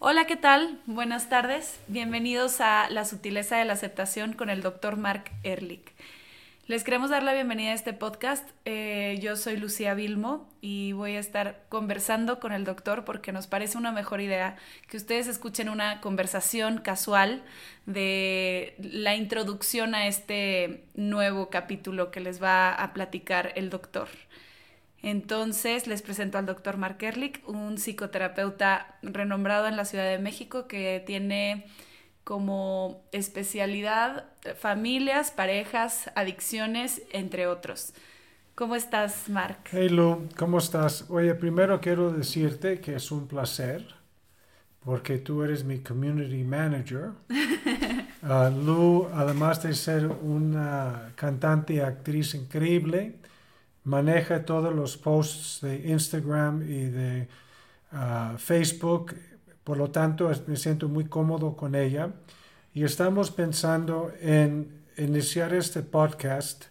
Hola, ¿qué tal? Buenas tardes. Bienvenidos a La sutileza de la aceptación con el doctor Mark Ehrlich. Les queremos dar la bienvenida a este podcast. Eh, yo soy Lucía Vilmo y voy a estar conversando con el doctor porque nos parece una mejor idea que ustedes escuchen una conversación casual de la introducción a este nuevo capítulo que les va a platicar el doctor. Entonces les presento al doctor Mark Ehrlich, un psicoterapeuta renombrado en la Ciudad de México que tiene como especialidad familias, parejas, adicciones, entre otros. ¿Cómo estás, Mark? Hey Lu, ¿cómo estás? Oye, primero quiero decirte que es un placer porque tú eres mi community manager. Uh, Lu, además de ser una cantante y actriz increíble, maneja todos los posts de Instagram y de uh, Facebook. Por lo tanto, me siento muy cómodo con ella. Y estamos pensando en iniciar este podcast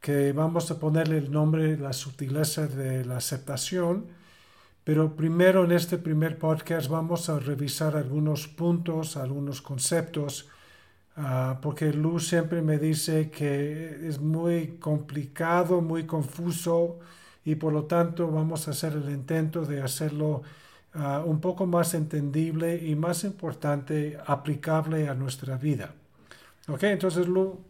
que vamos a ponerle el nombre La sutileza de la aceptación. Pero primero en este primer podcast vamos a revisar algunos puntos, algunos conceptos Uh, porque Luz siempre me dice que es muy complicado, muy confuso y por lo tanto vamos a hacer el intento de hacerlo uh, un poco más entendible y más importante, aplicable a nuestra vida. ¿Ok? Entonces, Lu,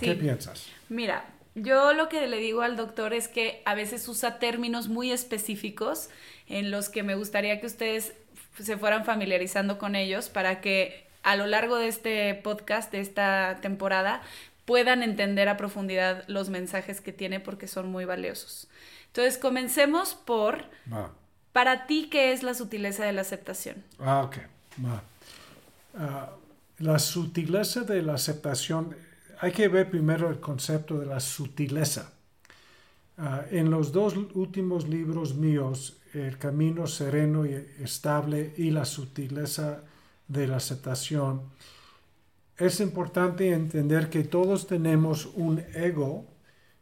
¿qué piensas? Mira, yo lo que le digo al doctor es que a veces usa términos muy específicos en los que me gustaría que ustedes se fueran familiarizando con ellos para que a lo largo de este podcast, de esta temporada, puedan entender a profundidad los mensajes que tiene porque son muy valiosos. Entonces, comencemos por, para ti, ¿qué es la sutileza de la aceptación? Ah, ok. Ah, la sutileza de la aceptación, hay que ver primero el concepto de la sutileza. Ah, en los dos últimos libros míos, El Camino Sereno y Estable y la Sutileza de la aceptación, es importante entender que todos tenemos un ego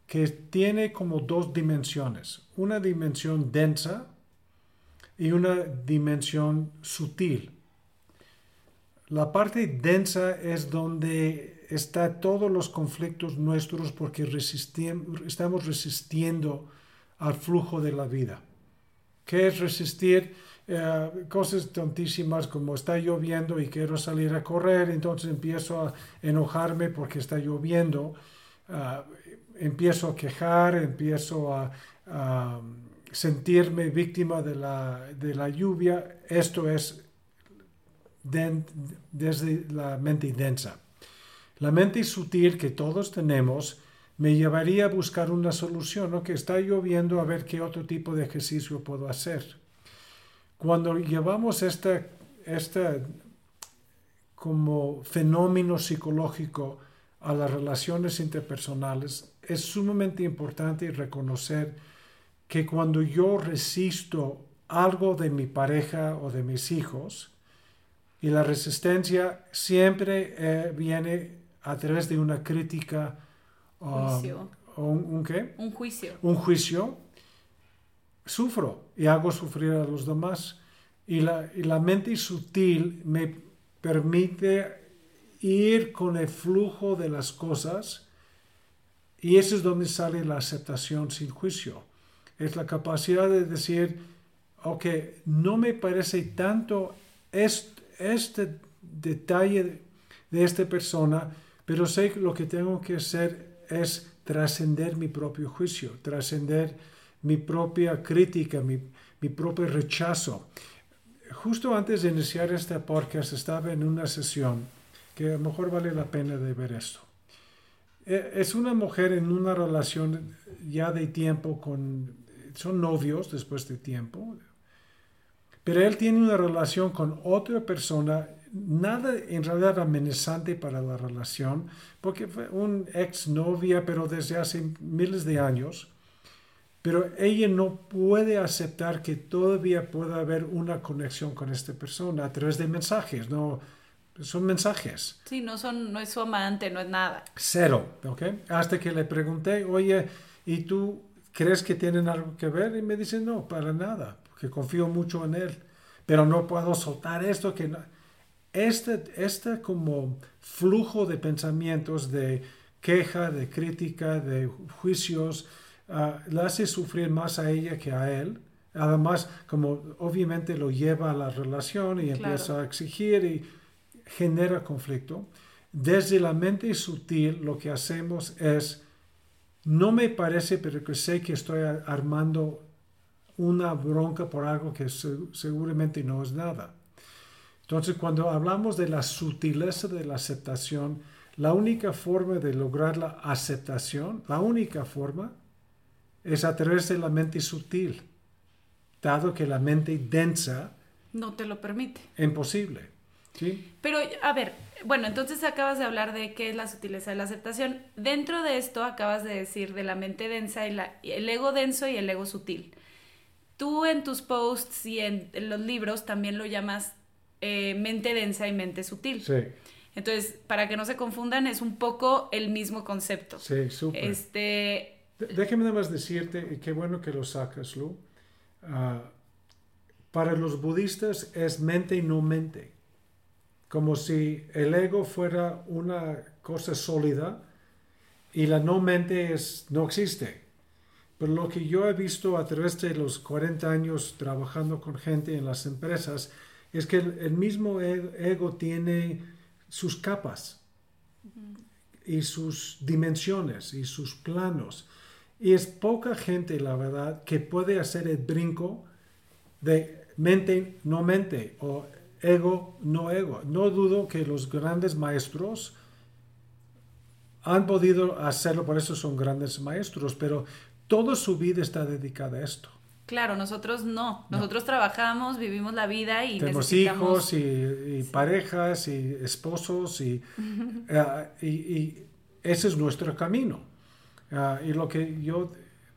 que tiene como dos dimensiones, una dimensión densa y una dimensión sutil. La parte densa es donde están todos los conflictos nuestros porque estamos resistiendo al flujo de la vida. ¿Qué es resistir? Eh, cosas tontísimas como está lloviendo y quiero salir a correr, entonces empiezo a enojarme porque está lloviendo, ah, empiezo a quejar, empiezo a, sentirme víctima de la, de la, lluvia. Esto es desde la mente densa. La mente sutil que todos tenemos me llevaría a buscar una solución, ¿no? que está lloviendo, a ver qué otro tipo de ejercicio puedo hacer cuando llevamos este, este como fenómeno psicológico a las relaciones interpersonales, es sumamente importante reconocer que cuando yo resisto algo de mi pareja o de mis hijos, y la resistencia siempre eh, viene a través de una crítica um, o un, ¿qué? Un juicio. Un juicio sufro y hago sufrir a los demás. Y la, y la mente sutil me permite ir con el flujo de las cosas y eso es donde sale la aceptación sin juicio. Es la capacidad de decir, ok, no me parece tanto este, este detalle de esta persona, pero sé que lo que tengo que hacer es trascender mi propio juicio, trascender mi propia crítica, mi, mi propio rechazo. Justo antes de iniciar este podcast estaba en una sesión que a lo mejor vale la pena de ver esto. E, es una mujer en una relación ya de tiempo con, son novios después de tiempo, pero él tiene una relación con otra persona, nada en realidad amenazante para la relación, porque fue un ex novia, pero desde hace miles de años. Pero ella no puede aceptar que todavía pueda haber una conexión con esta persona a través de mensajes, no son mensajes. Sí, no son no es su amante, no es nada. Cero, ¿ok? Hasta que le pregunté, "Oye, ¿y tú crees que tienen algo que ver?" Y me dice, "No, para nada, porque confío mucho en él." pero no puedo soltar esto que no. Este, este como flujo de pensamientos, de queja, de crítica, de juicios, uh, le hace sufrir más a ella que a él. Además, como obviamente lo lleva a la relación y empieza a exigir y genera conflicto. Desde la mente sutil lo que hacemos es, no me parece, pero que sé que estoy armando una bronca por algo que seguramente no es nada. Entonces, cuando hablamos de la sutileza de la aceptación, la única forma de lograr la aceptación, la única forma, es a través de la mente sutil, dado que la mente densa no te lo permite. Imposible. ¿sí? Pero, a ver, bueno, entonces acabas de hablar de qué es la sutileza de la aceptación. Dentro de esto acabas de decir de la mente densa y la, el ego denso y el ego sutil. Tú en tus posts y en, los libros también lo llamas eh, mente densa y mente sutil. Sí. Entonces, para que no se confundan, es un poco el mismo concepto. Sí, súper. Este... Déjeme nada más decirte, y qué bueno que lo sacas, Lu. Ah, para los budistas es mente y no mente. Como si el ego fuera una cosa sólida y la no mente es, no existe. Pero lo que yo he visto a través de los 40 años trabajando con gente en las empresas es que el, mismo e, ego tiene sus capas y sus dimensiones y sus planos. Y es poca gente, la verdad, que puede hacer el brinco de mente, no mente, o ego, no ego. No dudo que los grandes maestros han podido hacerlo, por eso son grandes maestros, pero toda su vida está dedicada a esto. Claro, nosotros no. Nosotros trabajamos, vivimos la vida y tenemos hijos y, parejas y esposos y, eh, y, ese es nuestro camino. Ah, y lo que yo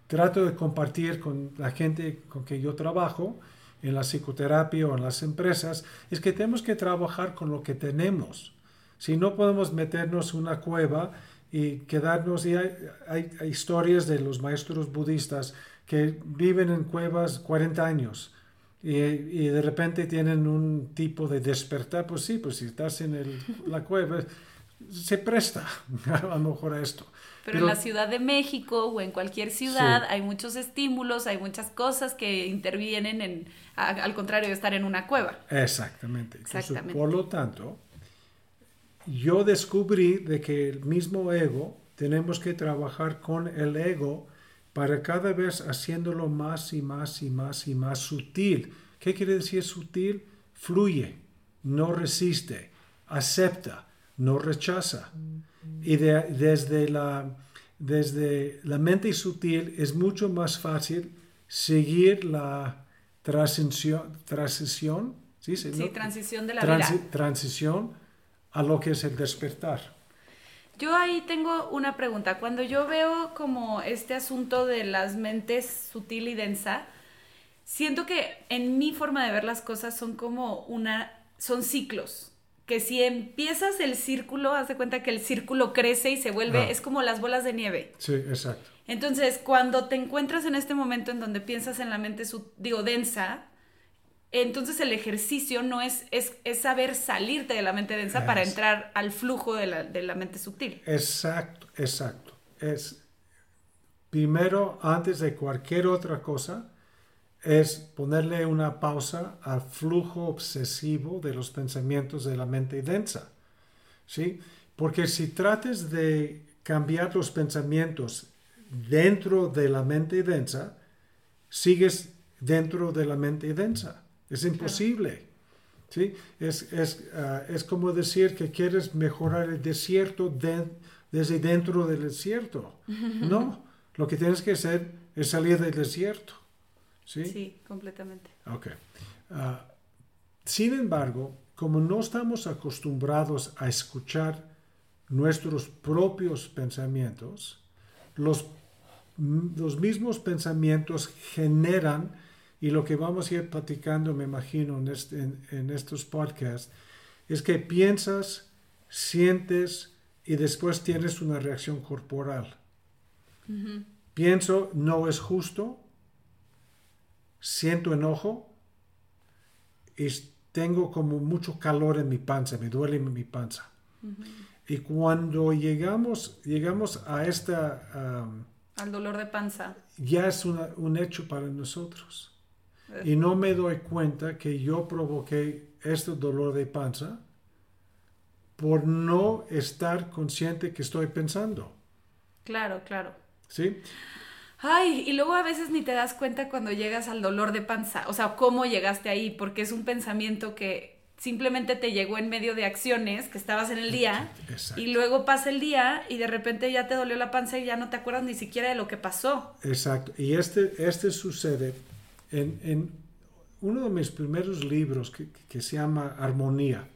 trato de compartir con la gente con que yo trabajo en la psicoterapia o en las empresas es que tenemos que trabajar con lo que tenemos. Si no podemos meternos en una cueva y quedarnos, y hay, hay, historias de los maestros budistas que viven en cuevas 40 años y, y, de repente tienen un tipo de despertar, pues sí, pues si estás en el, la cueva, se presta a lo mejor a esto. Pero, en la Ciudad de México o en cualquier ciudad hay muchos estímulos, hay muchas cosas que intervienen en, al contrario de estar en una cueva. Exactamente. Exactamente. por lo tanto, yo descubrí de que el mismo ego, tenemos que trabajar con el ego para cada vez haciéndolo más y más y más y más sutil. ¿Qué quiere decir sutil? Fluye, no resiste, acepta, no rechaza. Y desde, la, desde la mente sutil es mucho más fácil seguir la transición, transición ¿sí? transición de la vida. Transición a lo que es el despertar. Yo ahí tengo una pregunta. Cuando yo veo como este asunto de las mentes sutil y densa, siento que en mi forma de ver las cosas son como una, son ciclos. Que si empiezas el círculo, haz de cuenta que el círculo crece y se vuelve, ah. es como las bolas de nieve. Sí, exacto. Entonces, cuando te encuentras en este momento en donde piensas en la mente, digo, densa, entonces el ejercicio no es, es, saber salirte de la mente densa para entrar al flujo de la, mente sutil. Exacto, exacto. Es primero, antes de cualquier otra cosa, es ponerle una pausa al flujo obsesivo de los pensamientos de la mente densa. ¿Sí? Porque si trates de cambiar los pensamientos dentro de la mente densa, sigues dentro de la mente densa. Es imposible. ¿sí? Es, es, ah, es, como decir que quieres mejorar el desierto desde dentro del desierto. No, lo que tienes que hacer es salir del desierto. Sí, sí completamente. Ok. Ah, sin embargo, como no estamos acostumbrados a escuchar nuestros propios pensamientos, los, los mismos pensamientos generan y lo que vamos a ir platicando, me imagino, en, este, en, estos podcasts, es que piensas, sientes y después tienes una reacción corporal. Pienso, no es justo, siento enojo y tengo como mucho calor en mi panza, me duele mi panza. Y cuando llegamos, llegamos a esta... Al dolor de panza. Ya es un hecho para nosotros. Y no me doy cuenta que yo provoqué este dolor de panza por no estar consciente que estoy pensando. Claro, claro. ¿Sí? Ay, y luego a veces ni te das cuenta cuando llegas al dolor de panza, o sea, cómo llegaste ahí, porque es un pensamiento que simplemente te llegó en medio de acciones que estabas en el día y luego pasa el día y de repente ya te dolió la panza y ya no te acuerdas ni siquiera de lo que pasó. Exacto, y este, este sucede en, uno de mis primeros libros que, se llama Armonía.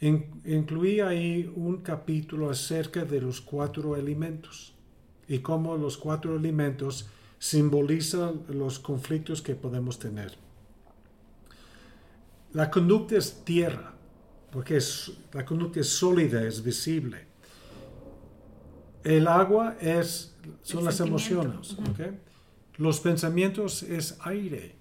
incluí ahí un capítulo acerca de los cuatro elementos y cómo los cuatro elementos simbolizan los conflictos que podemos tener. La conducta es tierra, porque es, la conducta es sólida, es visible. El agua es, son las emociones. Los pensamientos es aire.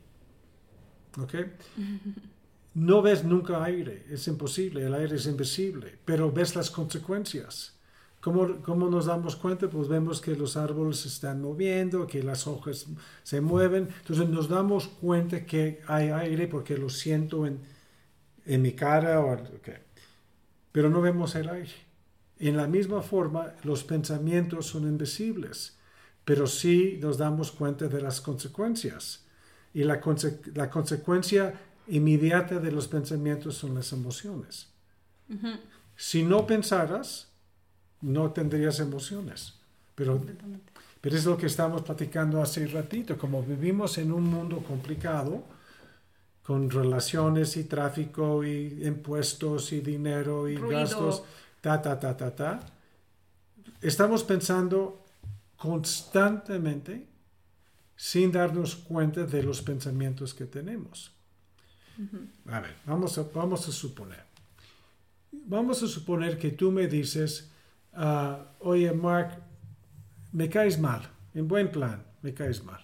No ves nunca aire, es imposible, el aire es invisible, pero ves las consecuencias. ¿Cómo, nos damos cuenta? Pues vemos que los árboles se están moviendo, que las hojas se mueven. Entonces nos damos cuenta que hay aire porque lo siento en, mi cara. O, Pero no vemos el aire. En la misma forma, los pensamientos son invisibles, pero sí nos damos cuenta de las consecuencias. Y la, la consecuencia inmediata de los pensamientos son las emociones. Si no pensaras, no tendrías emociones. Pero, pero es lo que estamos platicando hace ratito. Como vivimos en un mundo complicado, con relaciones y tráfico y impuestos y dinero y gastos, ta, ta, ta, ta, ta, estamos pensando constantemente sin darnos cuenta de los pensamientos que tenemos. A ver, vamos a, vamos a suponer. Vamos a suponer que tú me dices, Ah, oye, Mark, me caes mal, en buen plan, me caes mal.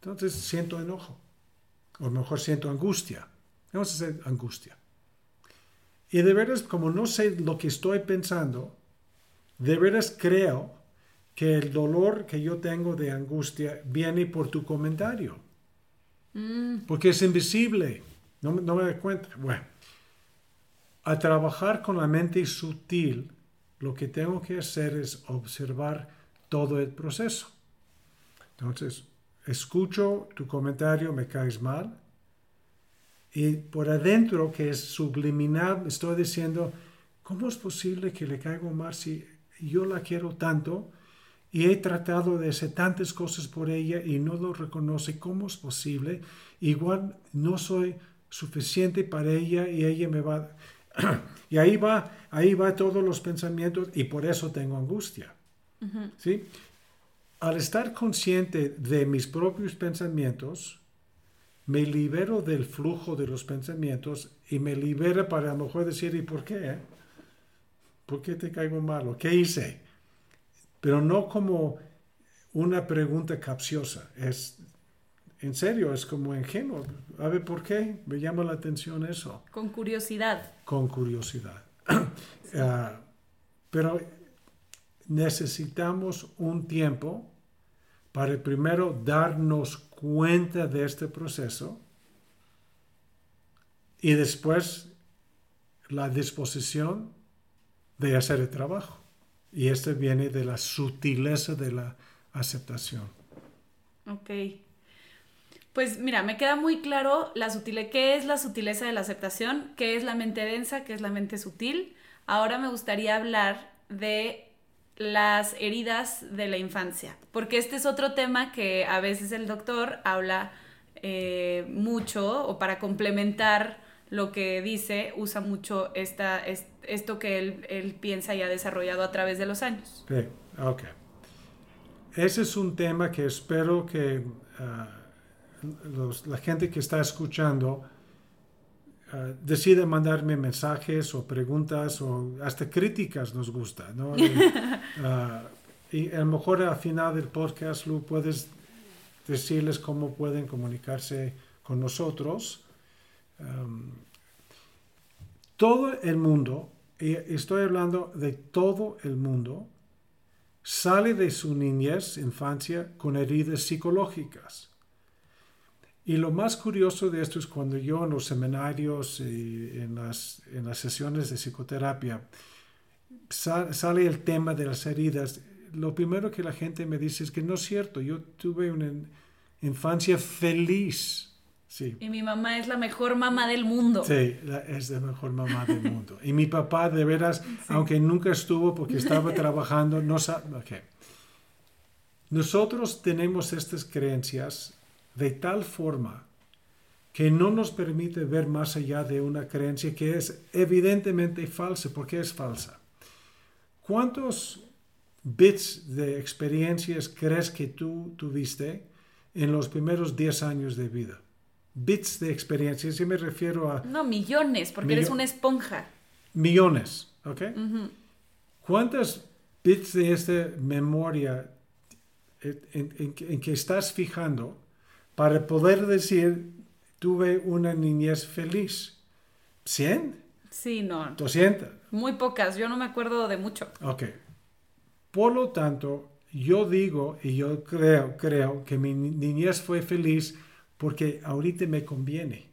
Entonces siento enojo, o mejor siento angustia. Vamos a hacer angustia. Y de veras, como no sé lo que estoy pensando, de veras creo que el dolor que yo tengo de angustia viene por tu comentario. Mm. Porque es invisible. No, no me doy cuenta. Bueno, a trabajar con la mente sutil, lo que tengo que hacer es observar todo el proceso. Entonces, escucho tu comentario, me caes mal, y por adentro, que es subliminal, estoy diciendo, ¿cómo es posible que le caigo mal si yo la quiero tanto y he tratado de hacer tantas cosas por ella y no lo reconoce? ¿Cómo es posible? Igual no soy suficiente para ella y ella me va... y ahí va, ahí va todos los pensamientos y por eso tengo angustia. ¿Sí? Al estar consciente de mis propios pensamientos, me libero del flujo de los pensamientos y me libera para a lo mejor decir, ¿y por qué? ¿Por qué te caigo malo? ¿Qué hice? Pero no como una pregunta capciosa. Es, en serio, es como ingenuo. A ver, ¿por qué? Me llama la atención eso. Con curiosidad. Con curiosidad. Ah, pero necesitamos un tiempo para primero darnos cuenta de este proceso y después la disposición de hacer el trabajo. Y este viene de la sutileza de la aceptación. Ok. Pues mira, me queda muy claro la sutileza, qué es la sutileza de la aceptación, qué es la mente densa, qué es la mente sutil. Ahora me gustaría hablar de las heridas de la infancia, porque este es otro tema que a veces el doctor habla eh, mucho o para complementar lo que dice, usa mucho esta, esto que él, piensa y ha desarrollado a través de los años. Sí, ok. Ese es un tema que espero que... Ah, la gente que está escuchando uh, decide mandarme mensajes o preguntas o hasta críticas nos gusta, ¿no? y, uh, y a lo mejor al final del podcast, Lu, puedes decirles cómo pueden comunicarse con nosotros. Um, todo el mundo, y estoy hablando de todo el mundo, sale de su niñez, infancia, con heridas psicológicas. Y lo más curioso de esto es cuando yo en los seminarios y en las, en las sesiones de psicoterapia sale el tema de las heridas, lo primero que la gente me dice es que no es cierto, yo tuve una infancia feliz. Sí. Y mi mamá es la mejor mamá del mundo. Sí, es la mejor mamá del mundo. Y mi papá, de veras, aunque nunca estuvo porque estaba trabajando, no sabe. Okay. Nosotros tenemos estas creencias de tal forma que no nos permite ver más allá de una creencia que es evidentemente falsa. ¿Por qué es falsa? ¿Cuántos bits de experiencias crees que tú tuviste en los primeros 10 años de vida? Bits de experiencias, yo me refiero a... No, millones, porque eres una esponja. Millones, ¿ok? ¿Cuántos bits de esta memoria en, que estás fijando para poder decir, tuve una niñez feliz? ¿100? Sí, no. ¿200? Muy pocas, yo no me acuerdo de mucho. Ok. Por lo tanto, yo digo y yo creo, creo que mi niñez fue feliz porque ahorita me conviene.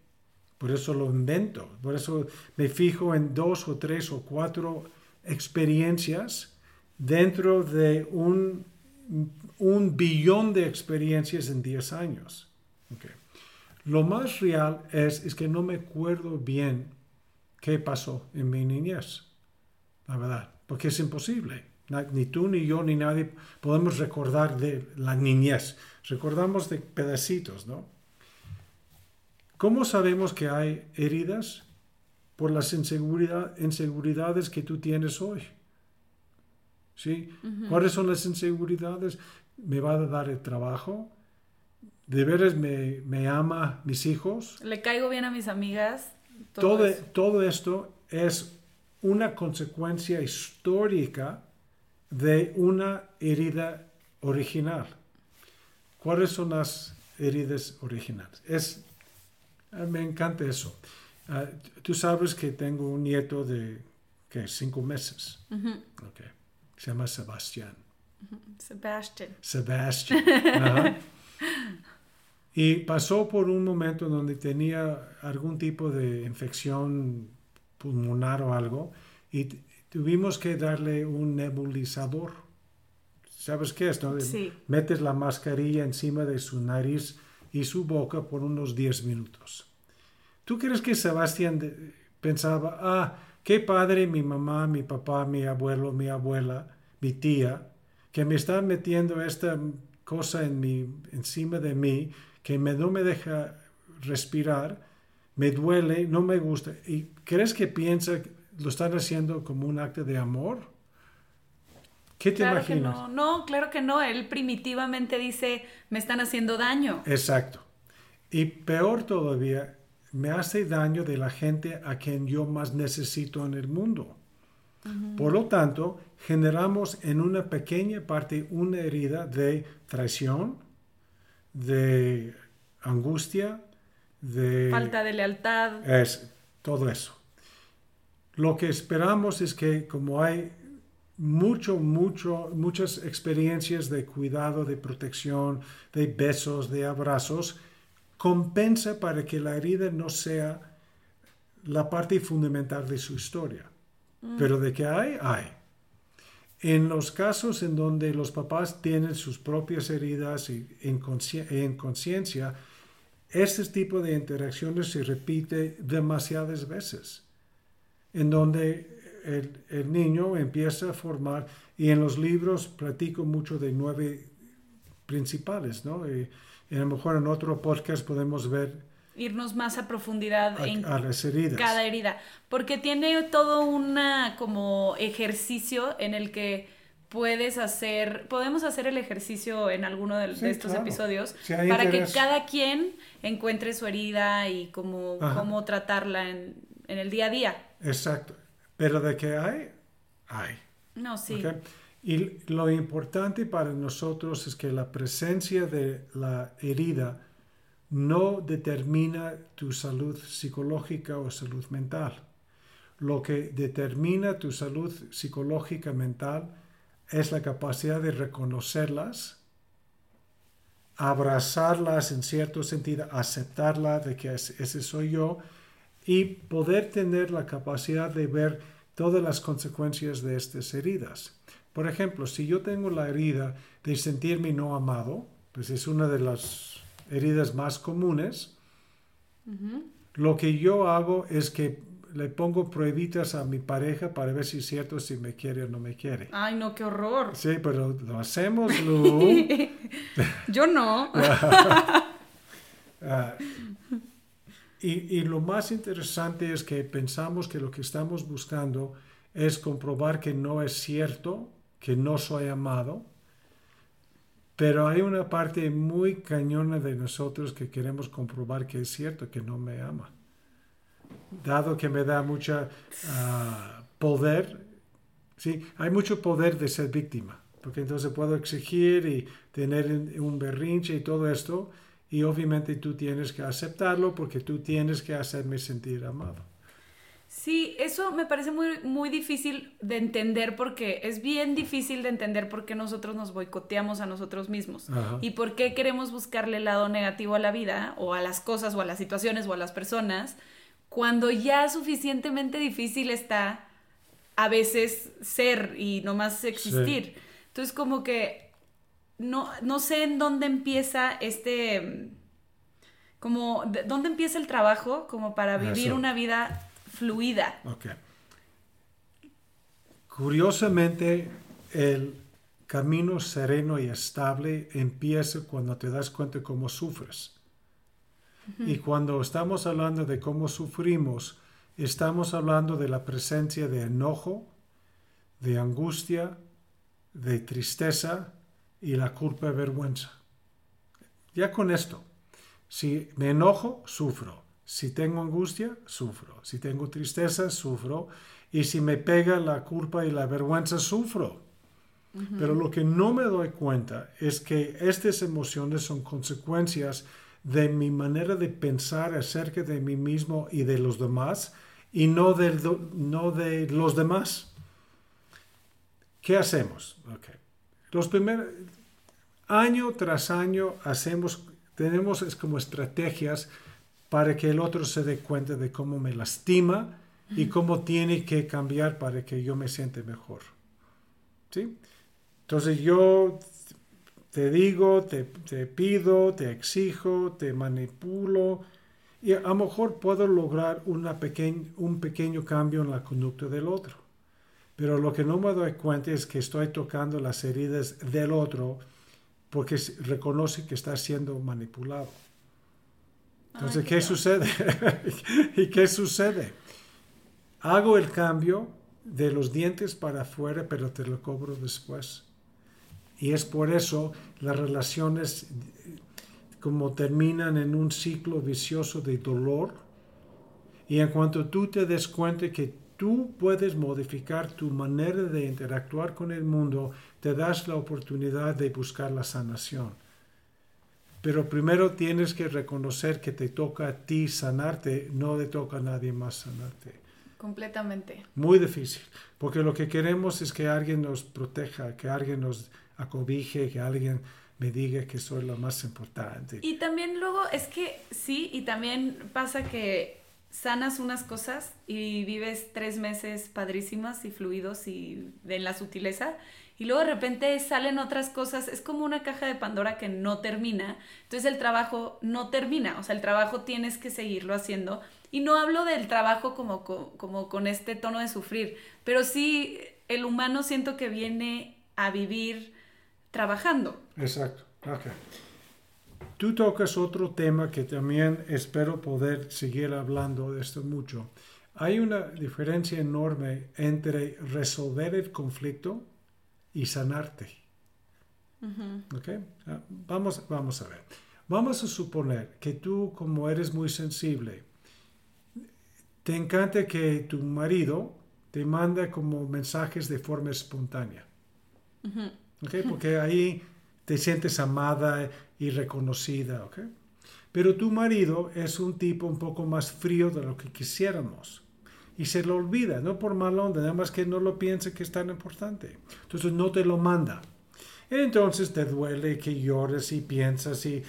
Por eso lo invento. Por eso me fijo en dos o tres o cuatro experiencias dentro de un, un billón de experiencias en 10 años. Okay. Lo más real es, es que no me acuerdo bien qué pasó en mi niñez. La verdad. Porque es imposible. Ni tú, ni yo, ni nadie podemos recordar de la niñez. Recordamos de pedacitos, ¿no? ¿Cómo sabemos que hay heridas? Por las inseguridades que tú tienes hoy. ¿Sí? ¿Cuáles son las inseguridades? ¿Me va a dar el trabajo? ¿De veras me, me ama mis hijos? ¿Le caigo bien a mis amigas? Todo, todo esto es una consecuencia histórica de una herida original. ¿Cuáles son las heridas originales? Es, ah, me encanta eso. Ah, tú sabes que tengo un nieto de ¿qué? cinco meses. Se llama Sebastián. Sebastián. Sebastián. Y pasó por un momento donde tenía algún tipo de infección pulmonar o algo y tuvimos que darle un nebulizador. ¿Sabes qué es? No? Metes la mascarilla encima de su nariz y su boca por unos 10 minutos. ¿Tú crees que Sebastián pensaba, ah, qué padre mi mamá, mi papá, mi abuelo, mi abuela, mi tía, que me están metiendo esta cosa en mi, encima de mí, que me, no me deja respirar, me duele, no me gusta. ¿Y crees que piensa lo están haciendo como un acto de amor? ¿Qué te imaginas? no. no, claro que no. Él primitivamente dice, me están haciendo daño. Exacto. Y peor todavía, me hace daño de la gente a quien yo más necesito en el mundo. Por lo tanto, generamos en una pequeña parte una herida de traición, de angustia, de... Falta de lealtad. Es todo eso. Lo que esperamos es que como hay mucho, mucho, muchas experiencias de cuidado, de protección, de besos, de abrazos, compensa para que la herida no sea la parte fundamental de su historia. Mm. Pero de que hay, hay. En los casos en donde los papás tienen sus propias heridas y en conciencia, este tipo de interacciones se repite demasiadas veces en donde el, niño empieza a formar, y en los libros platico mucho de nueve principales, ¿no? Y, a lo mejor en otro podcast podemos ver irnos más a profundidad en las heridas. cada herida, porque tiene todo una como ejercicio en el que puedes hacer, podemos hacer el ejercicio en alguno de, estos episodios para que cada quien encuentre su herida y cómo, cómo tratarla en, en el día a día. Exacto. Pero de que hay, hay. No, sí. Y lo importante para nosotros es que la presencia de la herida no determina tu salud psicológica o salud mental. Lo que determina tu salud psicológica mental es la capacidad de reconocerlas, abrazarlas en cierto sentido, aceptarlas de que ese soy yo y poder tener la capacidad de ver todas las consecuencias de estas heridas. Por ejemplo, si yo tengo la herida de sentirme no amado, pues es una de las heridas más comunes, lo que yo hago es que le pongo pruebitas a mi pareja para ver si es cierto si me quiere o no me quiere. Ay, no, qué horror. Sí, pero lo hacemos, Lu. yo no. Ah, y, y, lo más interesante es que pensamos que lo que estamos buscando es comprobar que no es cierto, que no soy amado, pero hay una parte muy cañona de nosotros que queremos comprobar que es cierto, que no me ama dado que me da mucho ah, poder, ¿sí? hay mucho poder de ser víctima, porque entonces puedo exigir y tener un berrinche y todo esto, y obviamente tú tienes que aceptarlo porque tú tienes que hacerme sentir amado. Sí, eso me parece muy, muy difícil de entender porque es bien difícil de entender por qué nosotros nos boicoteamos a nosotros mismos y por qué queremos buscarle el lado negativo a la vida o a las cosas o a las situaciones o a las personas cuando ya suficientemente difícil está a veces ser y no más existir. Entonces como que no, no sé en dónde empieza este, como, ¿dónde empieza el trabajo como para vivir una vida fluida? Ok. Curiosamente, el camino sereno y estable empieza cuando te das cuenta de cómo sufres. Y cuando estamos hablando de cómo sufrimos, estamos hablando de la presencia de enojo, de angustia, de tristeza y la culpa y vergüenza. Ya con esto, si me enojo, sufro. Si tengo angustia, sufro. Si tengo tristeza, sufro. Y si me pega la culpa y la vergüenza, sufro. Pero lo que no me doy cuenta es que estas emociones son consecuencias de mi manera de pensar acerca de mí mismo y de los demás y no de, no de los demás. ¿Qué hacemos? Los primeros, año tras año hacemos, tenemos es como estrategias para que el otro se dé cuenta de cómo me lastima y cómo tiene que cambiar para que yo me siente mejor. ¿Sí? Entonces yo te digo, te, pido, te exijo, te manipulo y a lo mejor puedo lograr una un pequeño cambio en la conducta del otro. Pero lo que no me doy cuenta es que estoy tocando las heridas del otro porque reconoce que está siendo manipulado. Entonces, ¿qué sucede? ¿Y qué sucede? Hago el cambio de los dientes para afuera, pero te lo cobro después. Y es por eso las relaciones como terminan en un ciclo vicioso de dolor. Y en cuanto tú te des cuenta que tú puedes modificar tu manera de interactuar con el mundo, te das la oportunidad de buscar la sanación. Pero primero tienes que reconocer que te toca a ti sanarte, no le toca a nadie más sanarte. Completamente. Muy difícil, porque lo que queremos es que alguien nos proteja, que alguien nos acobije, que alguien me diga que soy lo más importante. Y también luego es que sí, y también pasa que sanas unas cosas y vives tres meses padrísimas y fluidos y en la sutileza y luego de repente salen otras cosas, es como una caja de Pandora que no termina, entonces el trabajo no termina, o sea, el trabajo tienes que seguirlo haciendo y no hablo del trabajo como, con este tono de sufrir, pero sí el humano siento que viene a vivir trabajando. Exacto. Tú tocas otro tema que también espero poder seguir hablando de esto mucho. Hay una diferencia enorme entre resolver el conflicto y sanarte. okay? Ah, vamos, vamos a ver. Vamos a suponer que tú, como eres muy sensible, te encanta que tu marido te manda como mensajes de forma espontánea. Porque ahí te sientes amada y reconocida. Pero tu marido es un tipo un poco más frío de lo que quisiéramos. Y se lo olvida, no por mal onda, nada más que no lo piense que es tan importante. Entonces no te lo manda. Entonces te duele que llores y piensas y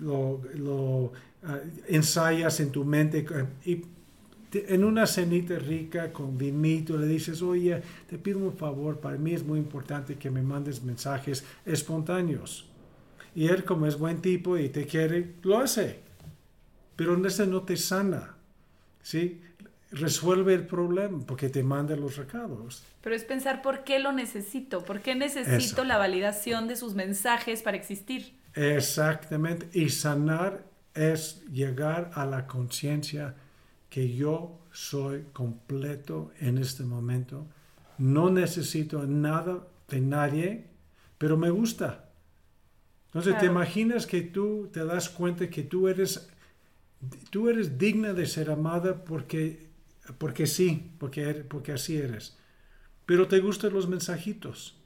lo, lo ah, ensayas en tu mente y en una cenita rica con vinito le dices, oye, te pido un favor, para mí es muy importante que me mandes mensajes espontáneos. Y él como es buen tipo y te quiere, lo hace. Pero ese no te sana. ¿sí? Resuelve el problema porque te manda los recados. Pero es pensar por qué lo necesito, por qué necesito la validación de sus mensajes para existir. Exactamente. Y sanar es llegar a la conciencia que yo soy completo en este momento. No necesito nada de nadie, pero me gusta. Entonces, ¿te imaginas que tú te das cuenta que tú eres, tú eres digna de ser amada porque, porque sí, porque, er, porque así eres? Pero te gustan los mensajitos.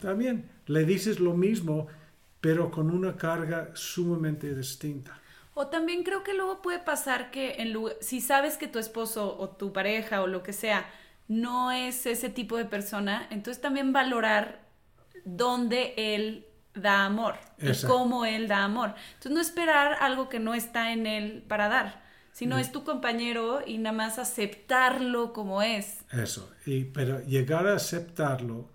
También le dices lo mismo, pero con una carga sumamente distinta. O también creo que luego puede pasar que en si sabes que tu esposo o tu pareja o lo que sea no es ese tipo de persona, entonces también valorar dónde él da amor y cómo él da amor. Entonces no esperar algo que no está en él para dar, sino es tu compañero y nada más aceptarlo como es. Eso, y, pero llegar a aceptarlo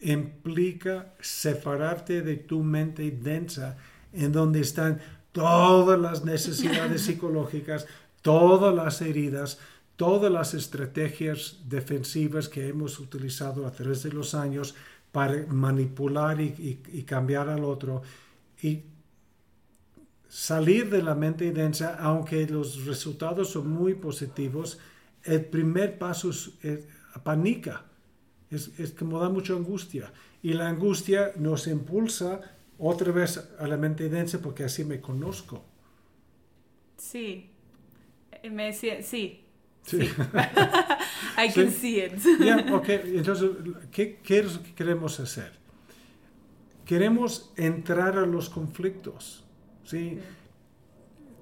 implica separarte de tu mente densa en donde están todas las necesidades psicológicas, todas las heridas, todas las estrategias defensivas que hemos utilizado a través de los años para manipular y, cambiar al otro. Y salir de la mente densa, aunque los resultados son muy positivos, el primer paso es, panica, es, es como da mucha angustia y la angustia nos impulsa otra vez a la mente densa porque así me conozco. Sí, eh, me, sí, sí. I can see it. Entonces, ¿qué, ¿qué, queremos hacer? Queremos entrar a los conflictos. ¿Sí?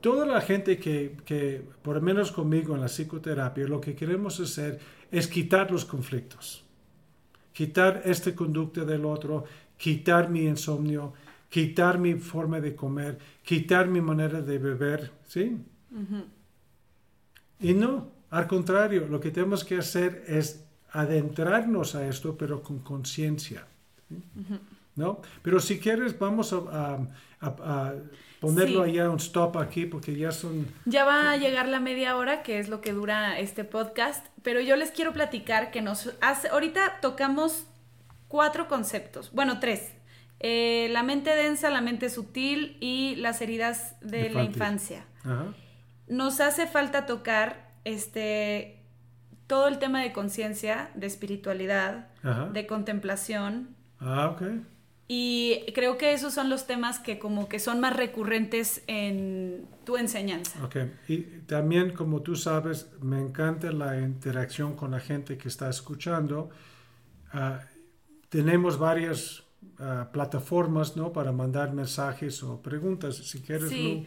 Toda la gente que, que, por lo menos conmigo en la psicoterapia, lo que queremos hacer es quitar los conflictos. Quitar esta conducta del otro, quitar mi insomnio, quitar mi forma de comer, quitar mi manera de beber, ¿sí? Y no, al contrario, lo que tenemos que hacer es adentrarnos a esto, pero con conciencia. ¿No? Pero si quieres, vamos a, ponerlo allá un stop aquí porque ya son... Ya va a llegar la media hora, que es lo que dura este podcast, pero yo les quiero platicar que nos hace... Ahorita tocamos cuatro conceptos, bueno, tres. Eh, la mente densa, la mente sutil y las heridas de, la infancia. Nos hace falta tocar este todo el tema de conciencia, de espiritualidad, de contemplación. Ah, Y creo que esos son los temas que como que son más recurrentes en tu enseñanza. Ok, y también como tú sabes, me encanta la interacción con la gente que está escuchando. Ah, tenemos varias plataformas ¿no? para mandar mensajes o preguntas, si quieres. Sí.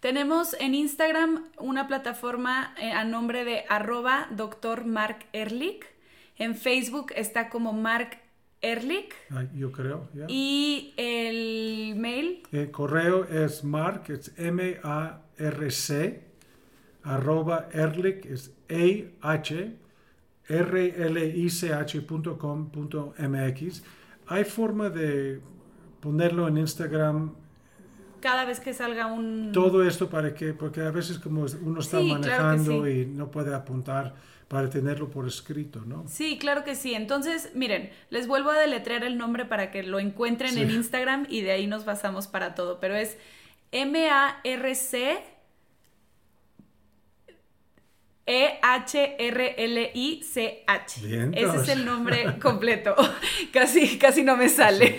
Tenemos en Instagram una plataforma eh, a nombre de arroba doctor Mark Ehrlich. En Facebook está como Mark Ehrlich. yo creo. Y el mail. El correo es mark, es M-A-R-C, arroba Ehrlich, es A-H, R-L-I-C-H.com.mx ¿Hay forma de ponerlo en Instagram? Cada vez que salga un... Todo esto para que, porque a veces como uno está manejando y no puede apuntar para tenerlo por escrito, ¿no? Sí, claro que sí. Entonces, miren, les vuelvo a deletrear el nombre para que lo encuentren en Instagram y de ahí nos basamos para todo, pero es M-A-R-C e-H-R-L-I-C-H. Ese es el nombre completo. casi, casi no me sale.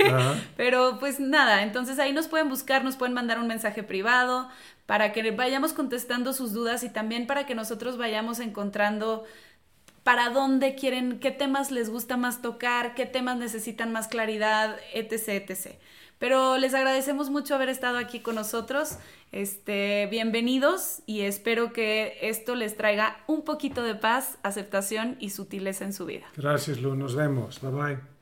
Pero pues nada, entonces ahí nos pueden buscar, nos pueden mandar un mensaje privado para que vayamos contestando sus dudas y también para que nosotros vayamos encontrando para dónde quieren, qué temas les gusta más tocar, qué temas necesitan más claridad, etc, etc. Pero les agradecemos mucho haber estado aquí con nosotros. Este, bienvenidos y espero que esto les traiga un poquito de paz, aceptación y sutileza en su vida. Gracias, Lu. Nos vemos. Bye bye.